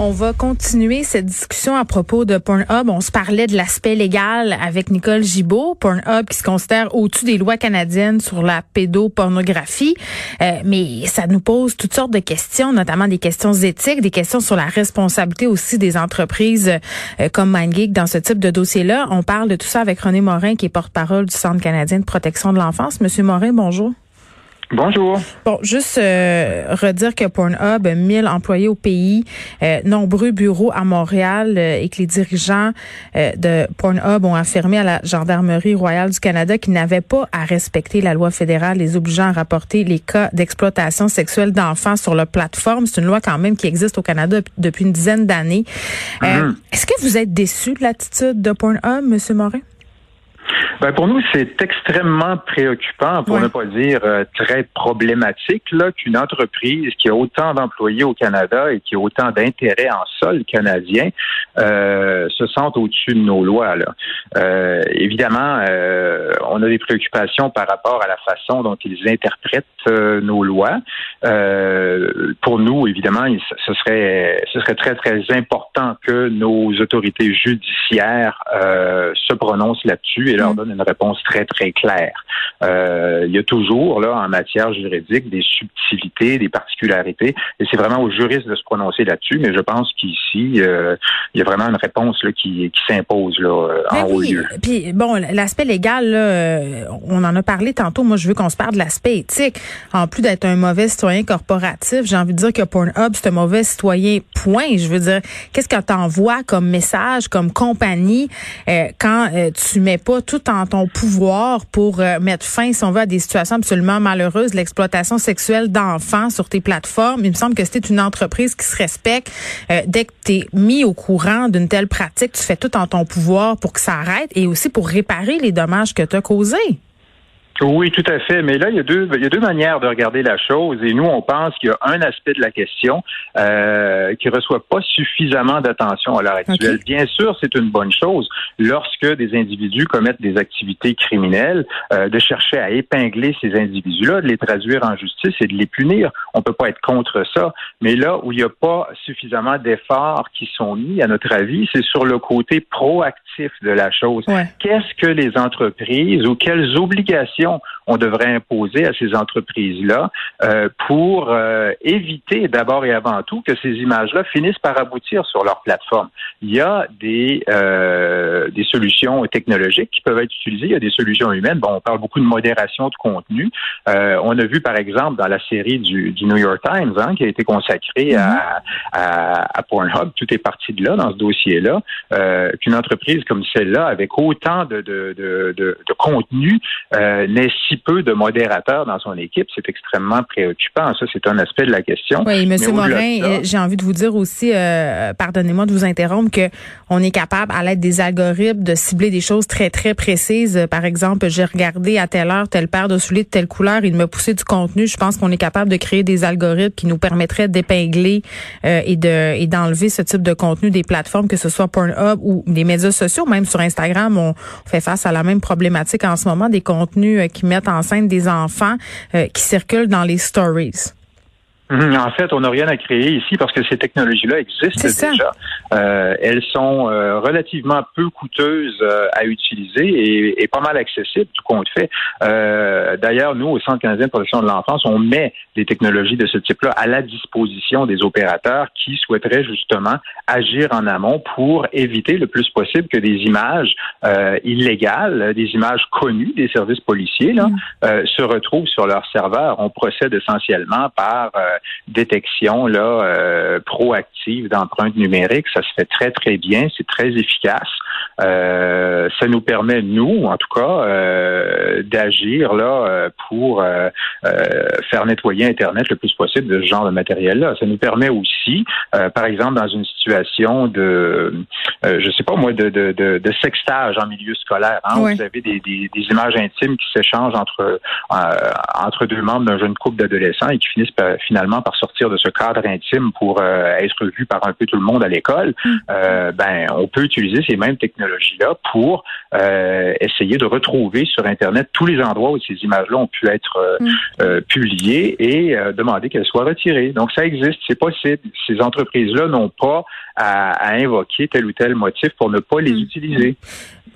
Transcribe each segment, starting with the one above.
On va continuer cette discussion à propos de Pornhub. On se parlait de l'aspect légal avec Nicole Gibault. Pornhub qui se considère au-dessus des lois canadiennes sur la pédopornographie. Euh, mais ça nous pose toutes sortes de questions, notamment des questions éthiques, des questions sur la responsabilité aussi des entreprises euh, comme MindGeek dans ce type de dossier-là. On parle de tout ça avec René Morin, qui est porte-parole du Centre canadien de protection de l'enfance. Monsieur Morin, bonjour. Bonjour. Bon, juste euh, redire que Pornhub a 1000 employés au pays, euh, nombreux bureaux à Montréal euh, et que les dirigeants de Pornhub ont affirmé à la Gendarmerie royale du Canada qu'ils n'avaient pas à respecter la loi fédérale les obligeant à rapporter les cas d'exploitation sexuelle d'enfants sur leur plateforme. C'est une loi quand même qui existe au Canada depuis une dizaine d'années. Mhm. Est-ce que vous êtes déçu de l'attitude de Pornhub, Monsieur Morin? Ben pour nous, c'est extrêmement préoccupant, pour ne pas dire euh, très problématique, là, qu'une entreprise qui a autant d'employés au Canada et qui a autant d'intérêts en sol canadien euh, se sente au-dessus de nos lois. Là. Euh, évidemment, euh, on a des préoccupations par rapport à la façon dont ils interprètent nos lois. Euh, pour nous, évidemment, ce serait, ce serait très, très important que nos autorités judiciaires euh, se prononcent là-dessus et leur Mm. donnent une réponse très, très claire. Euh, il y a toujours, là, en matière juridique, des subtilités, des particularités, et c'est vraiment aux juristes de se prononcer là-dessus, mais je pense qu'ici, euh, il y a vraiment une réponse là, qui, qui s'impose là, euh, Ben en haut oui. lieu. Puis bon, l'aspect légal, là, euh, on en a parlé tantôt. Moi, je veux qu'on se parle de l'aspect éthique. En plus d'être un mauvais citoyen corporatif, j'ai envie de dire que Pornhub, c'est un mauvais citoyen. Point. Je veux dire, qu'est-ce que t'envoies comme message, comme compagnie, euh, quand euh, tu mets pas tout en ton pouvoir pour euh, mettre fin, si on veut, à des situations absolument malheureuses, l'exploitation sexuelle d'enfants sur tes plateformes. Il me semble que c'est une entreprise qui se respecte. Euh, dès que tu mis au courant d'une telle pratique, tu fais tout en ton pouvoir pour que ça arrête et aussi pour réparer les dommages que tu as causés. Oui, tout à fait. Mais là, il y a deux, il y a deux manières de regarder la chose. Et nous, on pense qu'il y a un aspect de la question euh, qui reçoit pas suffisamment d'attention à l'heure actuelle. Bien sûr, c'est une bonne chose lorsque des individus commettent des activités criminelles, euh, de chercher à épingler ces individus-là, de les traduire en justice et de les punir. On peut pas être contre ça. Mais là où il n'y a pas suffisamment d'efforts qui sont mis, à notre avis, c'est sur le côté proactif de la chose Ouais. qu'est-ce que les entreprises ou quelles obligations on devrait imposer à ces entreprises-là euh, pour euh, éviter d'abord et avant tout que ces images-là finissent par aboutir sur leur plateforme. Il y a des, euh, des solutions technologiques qui peuvent être utilisées, il y a des solutions humaines. Bon, on parle beaucoup de modération de contenu. Euh, on a vu, par exemple, dans la série du, New York Times, hein, qui a été consacrée à, à, à Pornhub, tout est parti de là, dans ce dossier-là, euh, qu'une entreprise comme celle-là, avec autant de, de, de, de, de contenu, euh, si peu de modérateurs dans son équipe, c'est extrêmement préoccupant. Ça, c'est un aspect de la question. Oui, au-delà Morin, euh, j'ai envie de vous dire aussi, euh, pardonnez-moi de vous interrompre, que on est capable, à l'aide des algorithmes, de cibler des choses très, très précises. Euh, Par exemple, j'ai regardé à telle heure telle paire de souliers de telle couleur, il me poussait du contenu. Je pense qu'on est capable de créer des algorithmes qui nous permettraient d'épingler euh, et de et d'enlever ce type de contenu des plateformes, que ce soit Pornhub ou des médias sociaux, même sur Instagram, on fait face à la même problématique en ce moment, des contenus euh, qui mettent en scène des enfants euh, qui circulent dans les stories. Mhm. En fait, on n'a rien à créer ici parce que ces technologies-là existent déjà. Euh, elles sont euh, relativement peu coûteuses euh, à utiliser et, et pas mal accessibles, tout compte fait. Euh, D'ailleurs, nous, au Centre canadien de protection de l'enfance, on met des technologies de ce type-là à la disposition des opérateurs qui souhaiteraient justement agir en amont pour éviter le plus possible que des images euh, illégales, des images connues des services policiers, là, euh, se retrouvent sur leur serveur. On procède essentiellement par euh, détection là euh, proactive d'empreintes numériques. Ça se fait très très bien, c'est très efficace. Euh, ça nous permet, nous, en tout cas, euh, d'agir là pour faire nettoyer Internet le plus possible de ce genre de matériel-là. Ça nous permet aussi, par exemple, dans une situation de, je sais pas moi, de, de, de, de sextage en milieu scolaire, hein, où vous avez des, des, des images intimes qui s'échangent entre entre deux membres d'un jeune couple d'adolescents et qui finissent finalement par sortir de ce cadre intime pour être vu par un peu tout le monde à l'école. Mm. ben, on peut utiliser ces mêmes technologies-là pour euh, essayer de retrouver sur Internet tous les endroits où ces images-là ont pu être euh, mm. euh, publiées et demander qu'elles soient retirées. Donc, ça existe, c'est possible. Ces entreprises-là n'ont pas à, invoquer tel ou tel motif pour ne pas les mm. utiliser.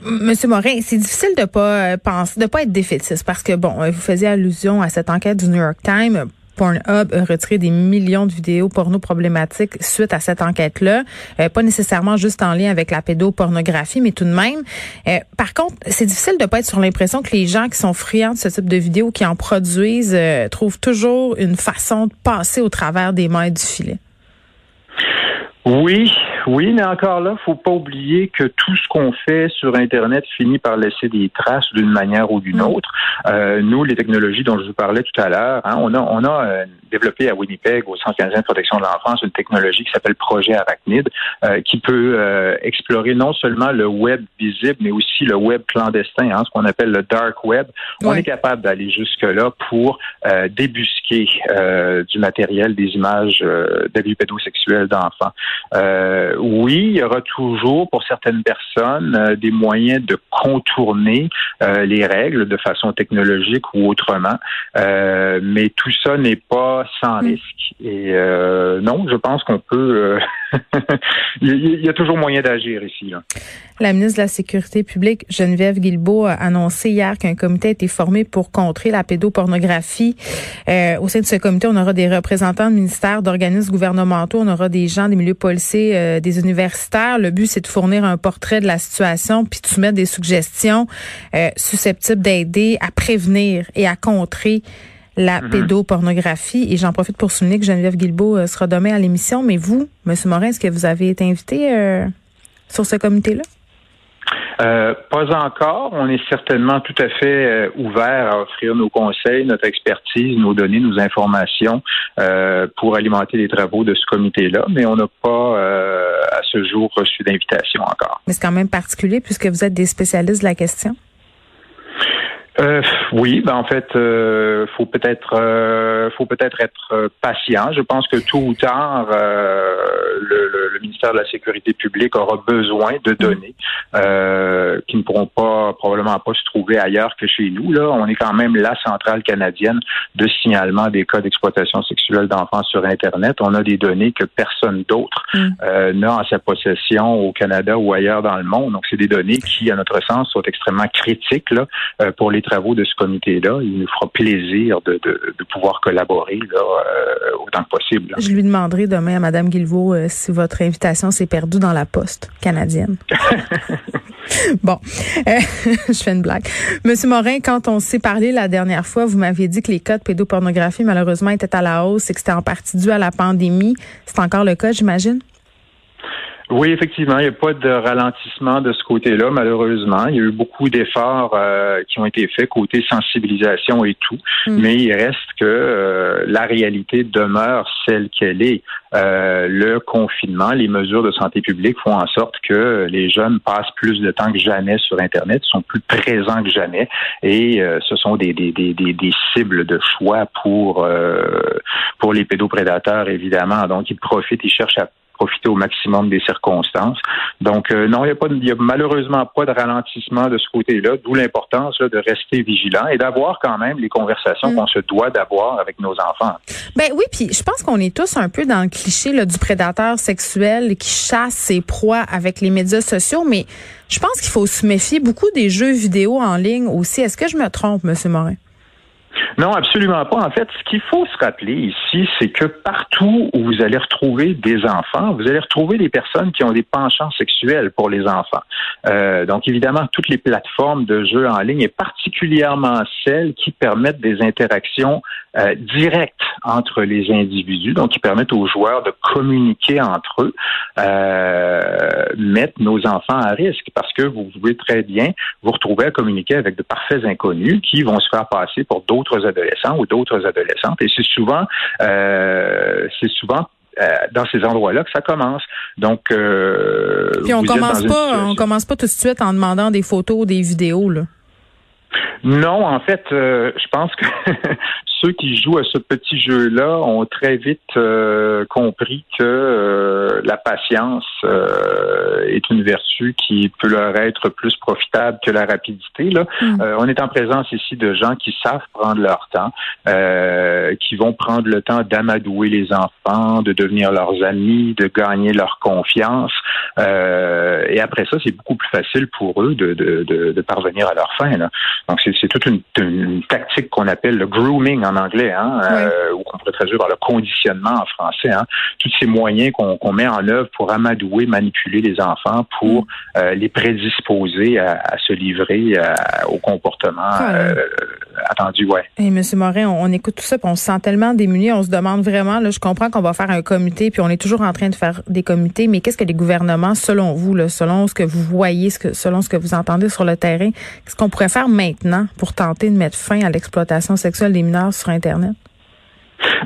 Monsieur Morin, c'est difficile de pas penser, de pas être défaitiste parce que bon, vous faisiez allusion à cette enquête du New York Times. Pornhub a retiré des millions de vidéos porno problématiques suite à cette enquête-là. Euh, pas nécessairement juste en lien avec la pédopornographie, mais tout de même. Euh, par contre, c'est difficile de pas être sur l'impression que les gens qui sont friands de ce type de vidéos, qui en produisent, euh, trouvent toujours une façon de passer au travers des mailles du filet. Oui, oui, mais encore là, faut pas oublier que tout ce qu'on fait sur Internet finit par laisser des traces d'une manière ou d'une mm. autre. Euh, nous, les technologies dont je vous parlais tout à l'heure, hein, on a, on a euh, développé à Winnipeg, au Centre canadien de protection de l'enfance, une technologie qui s'appelle Projet Arachnid, euh, qui peut euh, explorer non seulement le web visible, mais aussi le web clandestin, hein, ce qu'on appelle le dark web. On est capable d'aller jusque-là pour débusquer du matériel, des images d'abus pédosexuels d'enfants. Euh, oui, il y aura toujours pour certaines personnes euh, des moyens de contourner euh, les règles de façon technologique ou autrement, mais tout ça n'est pas sans mm. risque. Et non, je pense qu'on peut. Il y a toujours moyen d'agir ici. La ministre de la Sécurité publique, Geneviève Guilbeault, a annoncé hier qu'un comité a été formé pour contrer la pédopornographie. au sein de ce comité, on aura des représentants de ministères, d'organismes gouvernementaux, on aura des gens des milieux policiers, des universitaires. Le but, c'est de fournir un portrait de la situation puis de soumettre des suggestions euh, susceptibles d'aider à prévenir et à contrer la mm-hmm. pédopornographie. Et j'en profite pour souligner que Geneviève Guilbeault euh, sera demain à l'émission. Mais vous, M. Morin, est-ce que vous avez été invité euh, sur ce comité-là? Euh, pas encore. On est certainement tout à fait euh, ouvert à offrir nos conseils, notre expertise, nos données, nos informations euh, pour alimenter les travaux de ce comité-là, mais on n'a pas à ce jour reçu d'invitation encore. Mais c'est quand même particulier puisque vous êtes des spécialistes de la question. Euh, oui, ben en fait, euh, faut peut-être, euh, faut peut-être être euh, patient. Je pense que tôt ou tard, le, le, ministère de la Sécurité publique aura besoin de données qui ne pourront pas probablement pas se trouver ailleurs que chez nous. Là, on est quand même la centrale canadienne de signalement des cas d'exploitation sexuelle d'enfants sur Internet. On a des données que personne d'autre mm. n'a en sa possession au Canada ou ailleurs dans le monde. Donc, c'est des données qui, à notre sens, sont extrêmement critiques là, pour les travaux de ce comité-là. Il nous fera plaisir de, pouvoir collaborer là, euh, autant que possible. Je lui demanderai demain à Mme Guilvaux euh, si votre invitation s'est perdue dans la poste canadienne. bon, euh, je fais une blague. Monsieur Morin, quand on s'est parlé la dernière fois, vous m'aviez dit que les cas de pédopornographie, malheureusement, étaient à la hausse et que c'était en partie dû à la pandémie. C'est encore le cas, j'imagine? Oui, effectivement, il n'y a pas de ralentissement de ce côté-là, malheureusement. Il y a eu beaucoup d'efforts euh, qui ont été faits côté sensibilisation et tout, mm. mais il reste que euh, la réalité demeure celle qu'elle est. Euh, le confinement, les mesures de santé publique font en sorte que les jeunes passent plus de temps que jamais sur Internet, sont plus présents que jamais, et ce sont des, des, des, des, cibles de choix pour pour les pédoprédateurs, évidemment. Donc, ils profitent, ils cherchent à profiter au maximum des circonstances. Donc, euh, non, il n'y a, pas, a malheureusement pas de ralentissement de ce côté-là, d'où l'importance de rester vigilant et d'avoir quand même les conversations mm. qu'on se doit d'avoir avec nos enfants. Ben oui, puis je pense qu'on est tous un peu dans le cliché là, du prédateur sexuel qui chasse ses proies avec les médias sociaux, mais je pense qu'il faut se méfier beaucoup des jeux vidéo en ligne aussi. Est-ce que je me trompe, M. Morin? Non, absolument pas. En fait, ce qu'il faut se rappeler ici, c'est que partout où vous allez retrouver des enfants, vous allez retrouver des personnes qui ont des penchants sexuels pour les enfants. Euh, donc, évidemment, toutes les plateformes de jeux en ligne, et particulièrement celles qui permettent des interactions euh, directs entre les individus, donc qui permettent aux joueurs de communiquer entre eux, euh, mettent nos enfants à risque parce que vous pouvez très bien vous retrouver à communiquer avec de parfaits inconnus qui vont se faire passer pour d'autres adolescents ou d'autres adolescentes. Et c'est souvent, euh, c'est souvent euh, dans ces endroits-là que ça commence. Donc, euh, puis on commence pas, on commence pas tout de suite en demandant des photos, des vidéos là. Non, en fait, euh, je pense que ceux qui jouent à ce petit jeu-là ont très vite euh, compris que euh, la patience est une vertu qui peut leur être plus profitable que la rapidité. Là. Mm. on est en présence ici de gens qui savent prendre leur temps, qui vont prendre le temps d'amadouer les enfants, de devenir leurs amis, de gagner leur confiance. et après ça, c'est beaucoup plus facile pour eux de, de, de, de parvenir à leur fin. Là. Donc, c'est toute une, tactique qu'on appelle le grooming en anglais, hein, euh, ou qu'on pourrait traduire par le conditionnement en français. Hein. Tous ces moyens qu'on met en œuvre pour amadouer, manipuler les enfants, pour mm. euh, les prédisposer à, se livrer euh, au comportement Et Monsieur Morin, on, écoute tout ça, puis on se sent tellement démuni, on se demande vraiment. Là, je comprends qu'on va faire un comité, puis on est toujours en train de faire des comités, mais qu'est-ce que les gouvernements, selon vous, là, selon ce que vous voyez, selon ce que vous entendez sur le terrain, qu'est-ce qu'on pourrait faire maintenant pour tenter de mettre fin à l'exploitation sexuelle des mineurs sur Internet?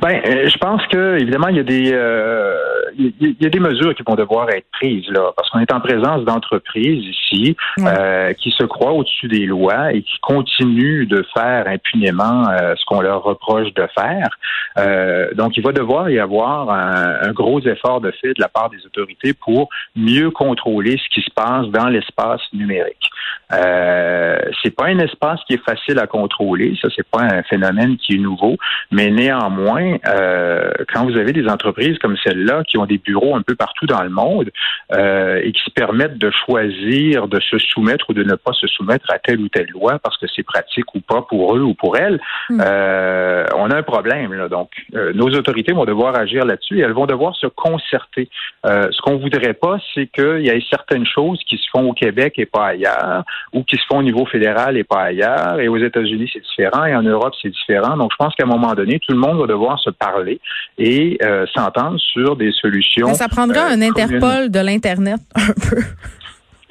Ben, euh, je pense que évidemment il y a des euh, il y a des mesures qui vont devoir être prises là, parce qu'on est en présence d'entreprises ici euh, qui se croient au-dessus des lois et qui continuent de faire impunément ce qu'on leur reproche de faire. donc, il va devoir y avoir un, gros effort de fait de la part des autorités pour mieux contrôler ce qui se passe dans l'espace numérique. Euh, c'est pas un espace qui est facile à contrôler, ça c'est pas un phénomène qui est nouveau, mais néanmoins, euh, quand vous avez des entreprises comme celle-là qui ont des bureaux un peu partout dans le monde euh, et qui se permettent de choisir de se soumettre ou de ne pas se soumettre à telle ou telle loi parce que c'est pratique ou pas pour eux ou pour elles, hmm. euh, on a un problème. Là. Donc, nos autorités vont devoir agir là-dessus et elles vont devoir se concerter. ce qu'on voudrait pas, c'est qu'il y ait certaines choses qui se font au Québec et pas ailleurs ou qui se font au niveau fédéral et pas ailleurs. Et aux États-Unis, c'est différent. Et en Europe, c'est différent. Donc, je pense qu'à un moment donné, tout le monde va devoir se parler et euh, s'entendre sur des solutions. ça prendra euh, un Interpol de l'Internet, un peu.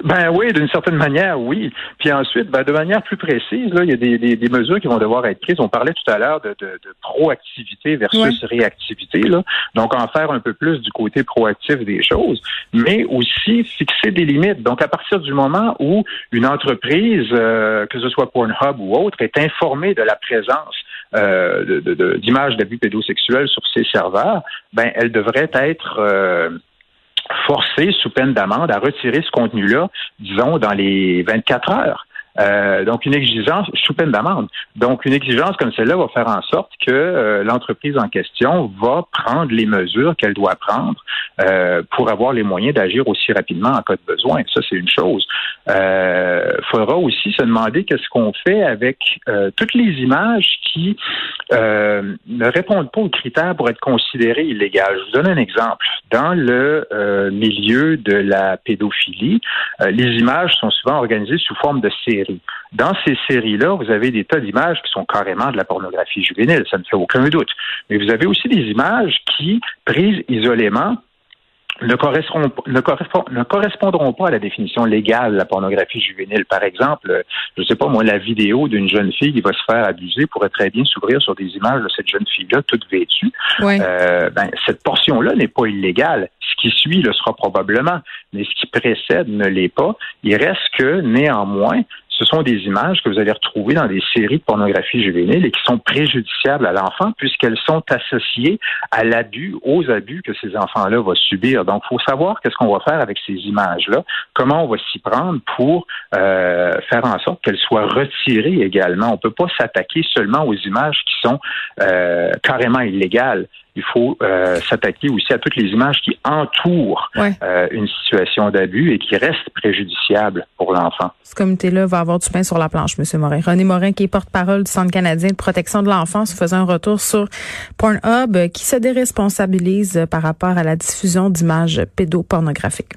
Ben oui, d'une certaine manière, oui. Puis ensuite, ben, de manière plus précise, là, il y a des, des, mesures qui vont devoir être prises. On parlait tout à l'heure de, de, de, proactivité versus réactivité. Là. Donc, en faire un peu plus du côté proactif des choses, mais aussi fixer des limites. Donc, à partir du moment où une entreprise, euh, que ce soit Pornhub ou autre, est informée de la présence euh, d'images d'abus pédosexuels sur ses serveurs, ben, elle devrait être euh, forcé, sous peine d'amende, à retirer ce contenu-là, disons, dans les 24 heures. Euh, donc, une exigence sous peine d'amende. Donc, une exigence comme celle-là va faire en sorte que euh, l'entreprise en question va prendre les mesures qu'elle doit prendre euh, pour avoir les moyens d'agir aussi rapidement en cas de besoin. Ça, c'est une chose. Il faudra aussi se demander qu'est-ce qu'on fait avec toutes les images qui ne répondent pas aux critères pour être considérées illégales. Je vous donne un exemple. Dans le milieu de la pédophilie, les images sont souvent organisées sous forme de séries. Dans ces séries-là, vous avez des tas d'images qui sont carrément de la pornographie juvénile, ça ne fait aucun doute. Mais vous avez aussi des images qui, prises isolément, ne correspondront, ne, correspondront pas à la définition légale de la pornographie juvénile. Par exemple, je ne sais pas moi, la vidéo d'une jeune fille qui va se faire abuser pourrait très bien s'ouvrir sur des images de cette jeune fille-là toute vêtue. Euh, ben, cette portion-là n'est pas illégale. Ce qui suit le sera probablement, mais ce qui précède ne l'est pas. Il reste que néanmoins, ce sont des images que vous allez retrouver dans des séries de pornographie juvénile et qui sont préjudiciables à l'enfant puisqu'elles sont associées à l'abus, aux abus que ces enfants-là vont subir. Donc, il faut savoir qu'est-ce qu'on va faire avec ces images-là, comment on va s'y prendre pour euh, faire en sorte qu'elles soient retirées également. On ne peut pas s'attaquer seulement aux images qui sont euh, carrément illégales il faut euh, s'attaquer aussi à toutes les images qui entourent euh, une situation d'abus et qui restent préjudiciables pour l'enfant. Ce comité-là va avoir du pain sur la planche, M. Morin. René Morin, qui est porte-parole du Centre canadien de protection de l'enfance, faisait un retour sur Pornhub qui se déresponsabilise par rapport à la diffusion d'images pédopornographiques.